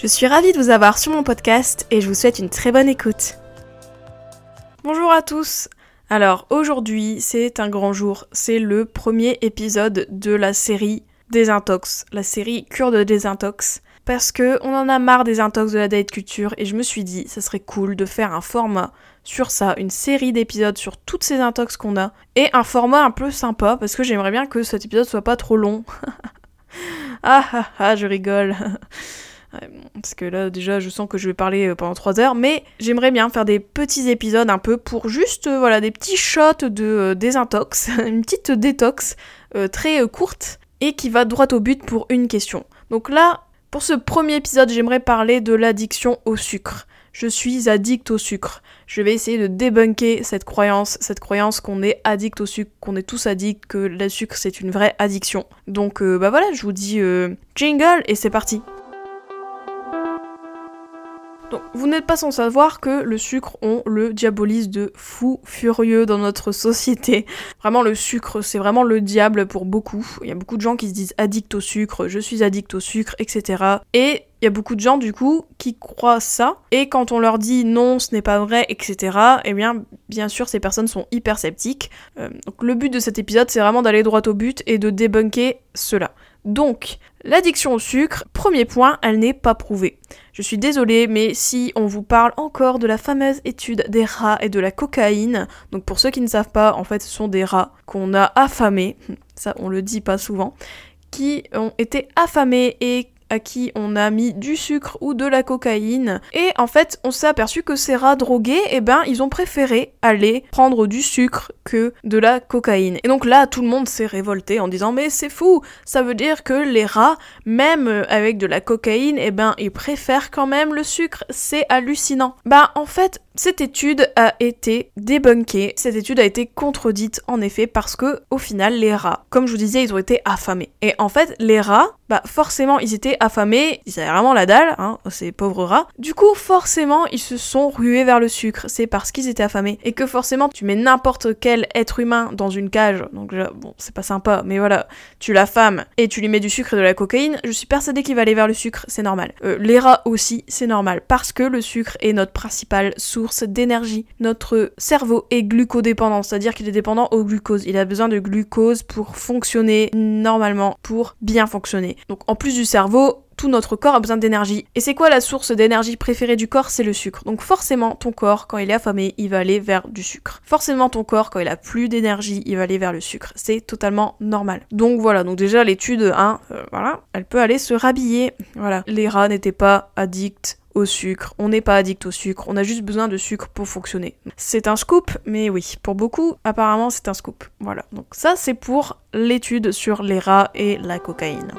Je suis ravie de vous avoir sur mon podcast et je vous souhaite une très bonne écoute. Bonjour à tous, alors aujourd'hui, c'est un grand jour. C'est le premier épisode de la série Désintox, la série cure de désintox. Parce que on en a marre des intox de la date culture et je me suis dit, ça serait cool de faire un format sur ça, une série d'épisodes sur toutes ces intox qu'on a et un format un peu sympa parce que j'aimerais bien que cet épisode soit pas trop long. ah ah ah, je rigole. parce que là déjà je sens que je vais parler euh, pendant 3 heures, mais j'aimerais bien faire des petits épisodes un peu pour juste euh, voilà des petits shots de euh, désintox, une petite détox très courte et qui va droit au but pour une question. Donc là, pour ce premier épisode, j'aimerais parler de l'addiction au sucre. Je suis addict au sucre. Je vais essayer de débunker cette croyance, cette croyance qu'on est addict au sucre, qu'on est tous addicts, que le sucre c'est une vraie addiction. Donc bah voilà, je vous dis jingle et c'est parti. Donc, vous n'êtes pas sans savoir que le sucre, on le diabolise de fou furieux dans notre société. Vraiment, le sucre, c'est vraiment le diable pour beaucoup. Il y a beaucoup de gens qui se disent addict au sucre, je suis addict au sucre, etc. Et il y a beaucoup de gens du coup qui croient ça et quand on leur dit non ce n'est pas vrai etc eh bien bien sûr ces personnes sont hyper sceptiques euh, donc le but de cet épisode c'est vraiment d'aller droit au but et de débunker cela donc L'addiction au sucre, premier point, elle n'est pas prouvée. Je suis désolée, mais si on vous parle encore de la fameuse étude des rats et de la cocaïne, donc pour ceux qui ne savent pas, en fait ce sont des rats qu'on a affamés, ça on le dit pas souvent, qui ont été affamés et à qui on a mis du sucre ou de la cocaïne. Et en fait, on s'est aperçu que ces rats drogués, eh ben, ils ont préféré aller prendre du sucre que de la cocaïne. Et donc là, tout le monde s'est révolté en disant mais c'est fou, ça veut dire que les rats, même avec de la cocaïne, eh ben, ils préfèrent quand même le sucre. C'est hallucinant. Bah en fait, cette étude a été débunkée, cette étude a été contredite en effet parce que au final les rats, comme je vous disais, ils ont été affamés. Et en fait les rats, bah forcément ils étaient affamés, ils avaient vraiment la dalle, hein, ces pauvres rats. Du coup forcément ils se sont rués vers le sucre, c'est parce qu'ils étaient affamés. Et que forcément tu mets n'importe quel être humain dans une cage, donc bon c'est pas sympa, mais voilà, tu l'affames et tu lui mets du sucre et de la cocaïne, je suis persuadée qu'il va aller vers le sucre, c'est normal. Euh, les rats aussi, c'est normal, parce que le sucre est notre principal source d'énergie. Notre cerveau est glucodépendant, c'est-à-dire qu'il est dépendant au glucose. Il a besoin de glucose pour fonctionner normalement, pour bien fonctionner. Donc en plus du cerveau, tout notre corps a besoin d'énergie. Et c'est quoi la source d'énergie préférée du corps? C'est le sucre. Donc forcément, ton corps, quand il est affamé, il va aller vers du sucre. Forcément, ton corps, quand il a plus d'énergie, il va aller vers le sucre. C'est totalement normal. Donc voilà, donc déjà l'étude 1, euh, voilà, elle peut aller se rhabiller. Voilà, les rats n'étaient pas addicts au sucre. On n'est pas addict au sucre, on a juste besoin de sucre pour fonctionner. C'est un scoop, mais oui, pour beaucoup, apparemment, c'est un scoop. Voilà. Donc ça, c'est pour l'étude sur les rats et la cocaïne.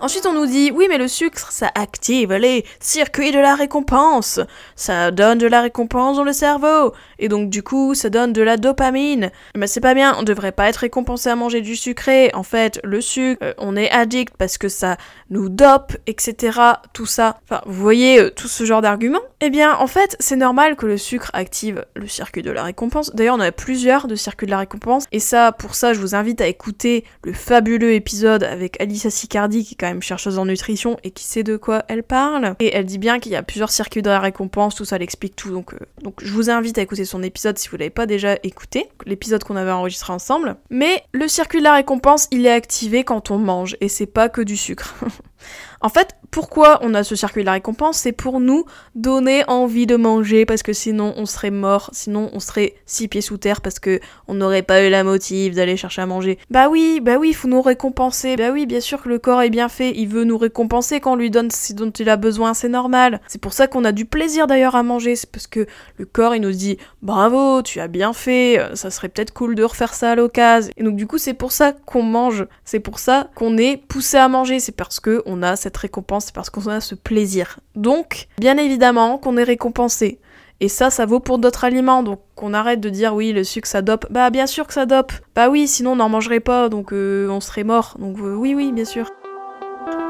Ensuite, on nous dit oui, mais le sucre, ça active les circuits de la récompense. Ça donne de la récompense dans le cerveau. Et donc, du coup, ça donne de la dopamine. Mais c'est pas bien, on devrait pas être récompensé à manger du sucré. En fait, le sucre, euh, on est addict parce que ça nous dope, etc. Tout ça. Enfin, vous voyez euh, tout ce genre d'arguments Eh bien, en fait, c'est normal que le sucre active le circuit de la récompense. D'ailleurs, on a plusieurs de circuits de la récompense. Et ça, pour ça, je vous invite à écouter le fabuleux épisode avec Alicia Sicardi, qui est quand chercheuse en nutrition et qui sait de quoi elle parle. Et elle dit bien qu'il y a plusieurs circuits de la récompense, tout ça, elle explique tout. Donc, euh, donc je vous invite à écouter son épisode si vous l'avez pas déjà écouté, l'épisode qu'on avait enregistré ensemble. Mais le circuit de la récompense, il est activé quand on mange et c'est pas que du sucre. En fait, pourquoi on a ce circuit de la récompense? C'est pour nous donner envie de manger parce que sinon on serait mort, sinon on serait six pieds sous terre parce que on n'aurait pas eu la motive d'aller chercher à manger. Bah oui, bah oui, il faut nous récompenser. Bah oui, bien sûr que le corps est bien fait, il veut nous récompenser quand on lui donne ce dont il a besoin, c'est normal. C'est pour ça qu'on a du plaisir d'ailleurs à manger, c'est parce que le corps il nous dit bravo, tu as bien fait, ça serait peut-être cool de refaire ça à l'occasion. Et donc du coup, c'est pour ça qu'on mange, c'est pour ça qu'on est poussé à manger, c'est parce que on a cette récompense, c'est parce qu'on a ce plaisir. Donc, bien évidemment qu'on est récompensé. Et ça, ça vaut pour d'autres aliments, donc qu'on arrête de dire oui, le sucre ça dope. Bah bien sûr que ça dope. Bah oui, sinon on n'en mangerait pas, donc euh, on serait mort. Donc euh, oui, oui, bien sûr.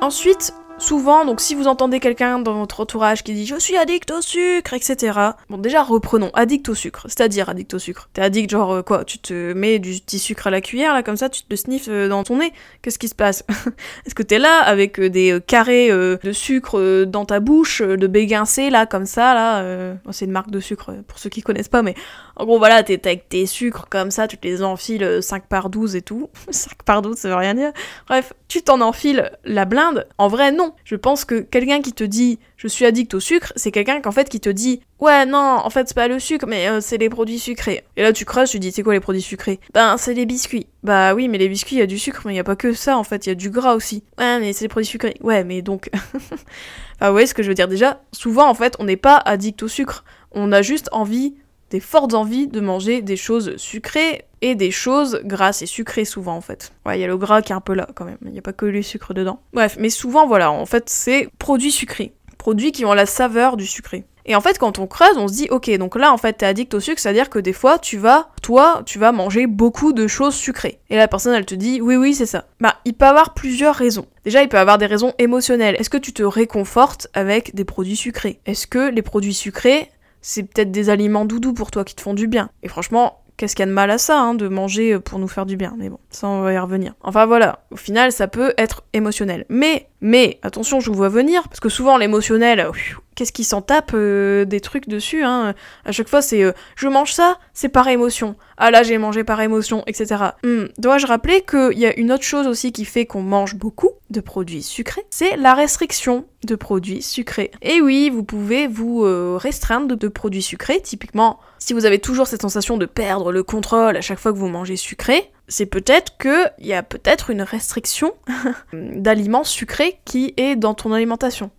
Ensuite, Souvent, donc si vous entendez quelqu'un dans votre entourage qui dit je suis addict au sucre, etc. Bon, déjà reprenons, addict au sucre, c'est-à-dire addict au sucre. T'es addict, genre euh, quoi Tu te mets du petit sucre à la cuillère, là, comme ça, tu te le sniffes euh, dans ton nez. Qu'est-ce qui se passe Est-ce que t'es là avec euh, des carrés de sucre dans ta bouche, de béguincé, là, comme ça, là C'est une marque de sucre pour ceux qui connaissent pas, mais en gros, voilà, t'es avec tes sucres comme ça, tu te les enfiles 5 par 12 et tout. 5 par 12, ça veut rien dire. Bref, tu t'en enfiles la blinde. En vrai, Je pense que quelqu'un qui te dit je suis addict au sucre, c'est quelqu'un qu'en fait qui te dit ouais non, en fait c'est pas le sucre, mais euh, c'est les produits sucrés. Et là tu creuses, tu dis c'est quoi les produits sucrés? Ben c'est les biscuits. Bah oui, mais les biscuits il y a du sucre, mais il y a pas que ça en fait, il y a du gras aussi. Ouais, mais c'est les produits sucrés. Ouais, mais donc enfin vous voyez ce que je veux dire? Déjà. Souvent en fait on n'est pas addict au sucre, on a juste envie des fortes envies de manger des choses sucrées et des choses grasses et sucrées souvent en fait. Ouais, il y a le gras qui est un peu là quand même, il n'y a pas que le sucre dedans. Bref, mais souvent voilà, en fait c'est produits sucrés, produits qui ont la saveur du sucré. Et en fait, quand on creuse, on se dit, ok, donc là, en fait, t'es addict au sucre, c'est-à-dire que des fois, tu vas, toi, tu vas manger beaucoup de choses sucrées. Et la personne, elle te dit, oui, oui, c'est ça. Bah, il peut avoir plusieurs raisons. Déjà, il peut avoir des raisons émotionnelles. Est-ce que tu te réconfortes avec des produits sucrés? Est-ce que les produits sucrés, c'est peut-être des aliments doudous pour toi qui te font du bien. Et franchement, qu'est-ce qu'il y a de mal à ça, hein, de manger pour nous faire du bien Mais bon, ça on va y revenir. Enfin voilà, au final ça peut être émotionnel. Mais, mais, attention, je vous vois venir, parce que souvent l'émotionnel, qu'est-ce qui s'en tape euh, des trucs dessus, hein À chaque fois c'est euh, je mange ça, c'est par émotion. Ah là j'ai mangé par émotion, etc. Hmm, dois-je rappeler qu'il y a une autre chose aussi qui fait qu'on mange beaucoup? De produits sucrés, c'est la restriction de produits sucrés. Et oui, vous pouvez vous euh, restreindre de, produits sucrés. Typiquement, si vous avez toujours cette sensation de perdre le contrôle à chaque fois que vous mangez sucré, c'est peut-être qu'il y a peut-être une restriction d'aliments sucrés qui est dans ton alimentation.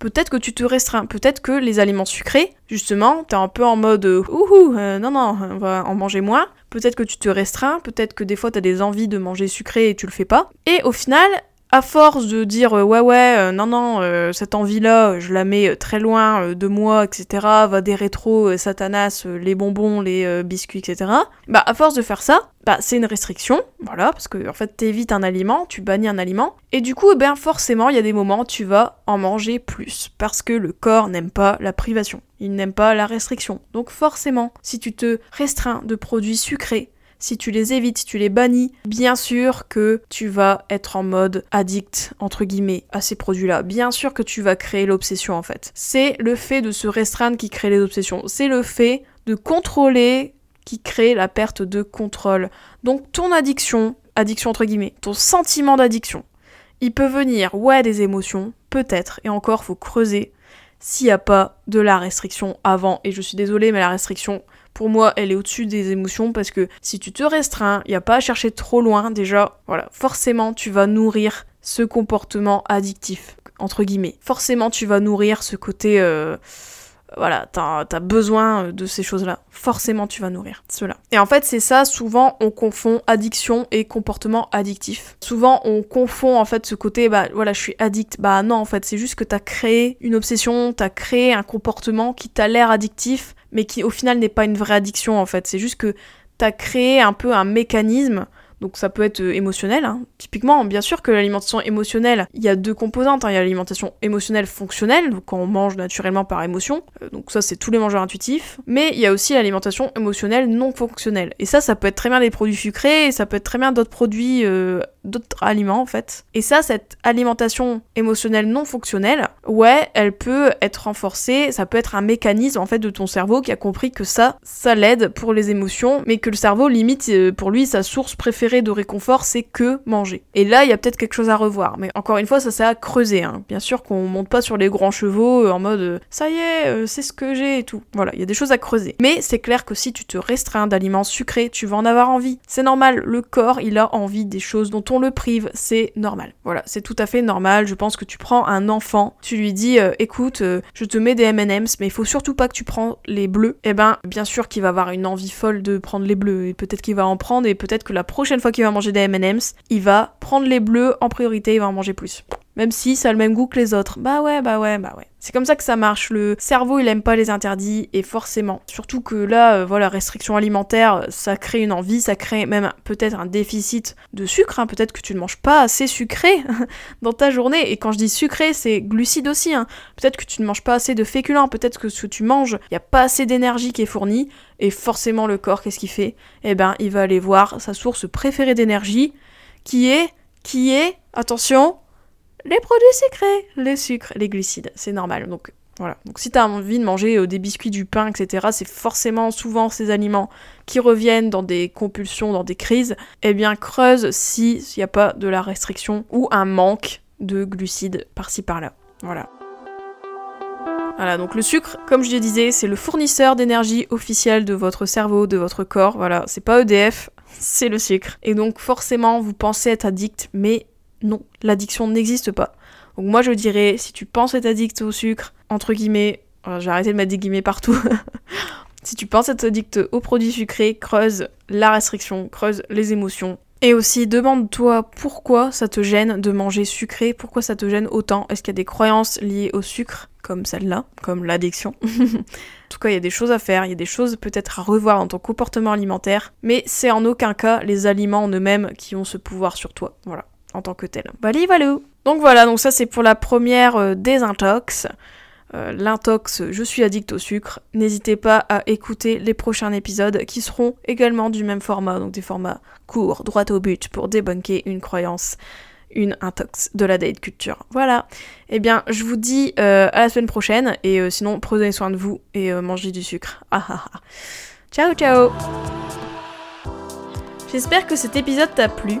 Peut-être que tu te restreins, peut-être que les aliments sucrés, justement, t'es un peu en mode euh, ouhou, euh, non non, on va en manger moins. Peut-être que tu te restreins, peut-être que des fois t'as des envies de manger sucré et tu le fais pas. Et au final, à force de dire euh, ouais ouais euh, non non euh, cette envie là je la mets très loin de moi etc va des rétros satanas les bonbons les biscuits etc bah à force de faire ça bah c'est une restriction voilà parce que en fait t'évites un aliment tu bannis un aliment et du coup eh ben forcément il y a des moments tu vas en manger plus parce que le corps n'aime pas la privation il n'aime pas la restriction. Donc forcément si tu te restreins de produits sucrés si tu les évites, si tu les bannis, bien sûr que tu vas être en mode addict, entre guillemets, à ces produits-là. Bien sûr que tu vas créer l'obsession en fait. C'est le fait de se restreindre qui crée les obsessions. C'est le fait de contrôler qui crée la perte de contrôle. Donc ton addiction, addiction entre guillemets, ton sentiment d'addiction, il peut venir, ouais, des émotions, peut-être, et encore, faut creuser s'il n'y a pas de la restriction avant. Et je suis désolée, mais la restriction, pour moi, elle est au-dessus des émotions parce que si tu te restreins, il n'y a pas à chercher trop loin déjà, voilà, forcément tu vas nourrir ce comportement addictif, entre guillemets. Forcément tu vas nourrir ce côté... Euh, voilà, t'as as besoin de ces choses-là. Forcément, tu vas nourrir cela. Et en fait, c'est ça, souvent, on confond addiction et comportement addictif. Souvent, on confond, en fait, ce côté, bah, voilà, je suis addict. Bah non, en fait, c'est juste que t'as créé une obsession, t'as créé un comportement qui t'a l'air addictif, mais qui au final n'est pas une vraie addiction en fait. C'est juste que t'as créé un peu un mécanisme donc ça peut être euh, émotionnel. Hein. Typiquement, bien sûr que l'alimentation émotionnelle, il y a deux composantes. Hein. Il y a l'alimentation émotionnelle fonctionnelle, donc quand on mange naturellement par émotion. Euh, donc ça, c'est tous les mangeurs intuitifs. Mais il y a aussi l'alimentation émotionnelle non fonctionnelle. Et ça, ça peut être très bien des produits sucrés, et ça peut être très bien d'autres produits, euh, d'autres aliments en fait. Et ça, cette alimentation émotionnelle non fonctionnelle, ouais, elle peut être renforcée. Ça peut être un mécanisme en fait de ton cerveau qui a compris que ça, ça l'aide pour les émotions, mais que le cerveau limite pour lui sa source préférée de réconfort, c'est que manger. Et là, il y a peut-être quelque chose à revoir. Mais encore une fois, ça c'est à creuser. Hein. Bien sûr qu'on monte pas sur les grands chevaux euh, en mode euh, ça y est, euh, c'est ce que j'ai et tout. Voilà, il y a des choses à creuser. Mais c'est clair que si tu te restreins d'aliments sucrés, tu vas en avoir envie. C'est normal, le corps, il a envie des choses dont on le prive. C'est normal. Voilà, c'est tout à fait normal. Je pense que tu prends un enfant, tu lui dis écoute, je te mets des M&M's, mais il faut surtout pas que tu prends les bleus. Eh ben, bien sûr qu'il va avoir une envie folle de prendre les bleus. Et peut-être qu'il va en prendre et peut-être que la prochaine fois qu'il va manger des M&M's, il va prendre les bleus en priorité, il va en manger plus. Même si ça a le même goût que les autres. Bah ouais, bah ouais, bah ouais. C'est comme ça que ça marche. Le cerveau, il aime pas les interdits, et forcément. Surtout que là, euh, voilà, restriction alimentaire, ça crée une envie, ça crée même peut-être un déficit de sucre. Hein. Peut-être que tu ne manges pas assez sucré dans ta journée. Et quand je dis sucré, c'est glucide aussi. Hein. Peut-être que tu ne manges pas assez de féculents. Peut-être que ce que tu manges, il n'y a pas assez d'énergie qui est fournie. Et forcément, le corps, qu'est-ce qu'il fait? Eh ben, il va aller voir sa source préférée d'énergie, qui est, qui est, attention, les produits sucrés, les sucres, les glucides, c'est normal. Donc voilà. Donc si t'as envie de manger euh, des biscuits, du pain, etc., c'est forcément souvent ces aliments qui reviennent dans des compulsions, dans des crises. Eh bien creuse s'il n'y a pas de la restriction ou un manque de glucides par-ci par-là. Voilà. Voilà, donc le sucre, comme je le disais, c'est le fournisseur d'énergie officiel de votre cerveau, de votre corps. Voilà, c'est pas EDF, c'est le sucre. Et donc forcément, vous pensez être addict, mais non, l'addiction n'existe pas. Donc moi je dirais, si tu penses être addict au sucre, entre guillemets, j'ai arrêté de mettre des guillemets partout, si tu penses être addict aux produits sucrés, creuse la restriction, creuse les émotions. Et aussi, demande-toi pourquoi ça te gêne de manger sucré, pourquoi ça te gêne autant. Est-ce qu'il y a des croyances liées au sucre, comme celle-là, comme l'addiction? En tout cas, il y a des choses à faire, il y a des choses peut-être à revoir dans ton comportement alimentaire, mais c'est en aucun cas les aliments en eux-mêmes qui ont ce pouvoir sur toi. Voilà en tant que tel. Bali Donc voilà, donc ça c'est pour la première euh, désintox. Euh, l'intox, je suis addict au sucre. N'hésitez pas à écouter les prochains épisodes qui seront également du même format, donc des formats courts, droit au but, pour débunker une croyance, une intox de la date culture. Voilà. Eh bien, je vous dis euh, à la semaine prochaine, et sinon, prenez soin de vous et mangez du sucre. Ah, ah, ah. Ciao, ciao J'espère que cet épisode t'a plu.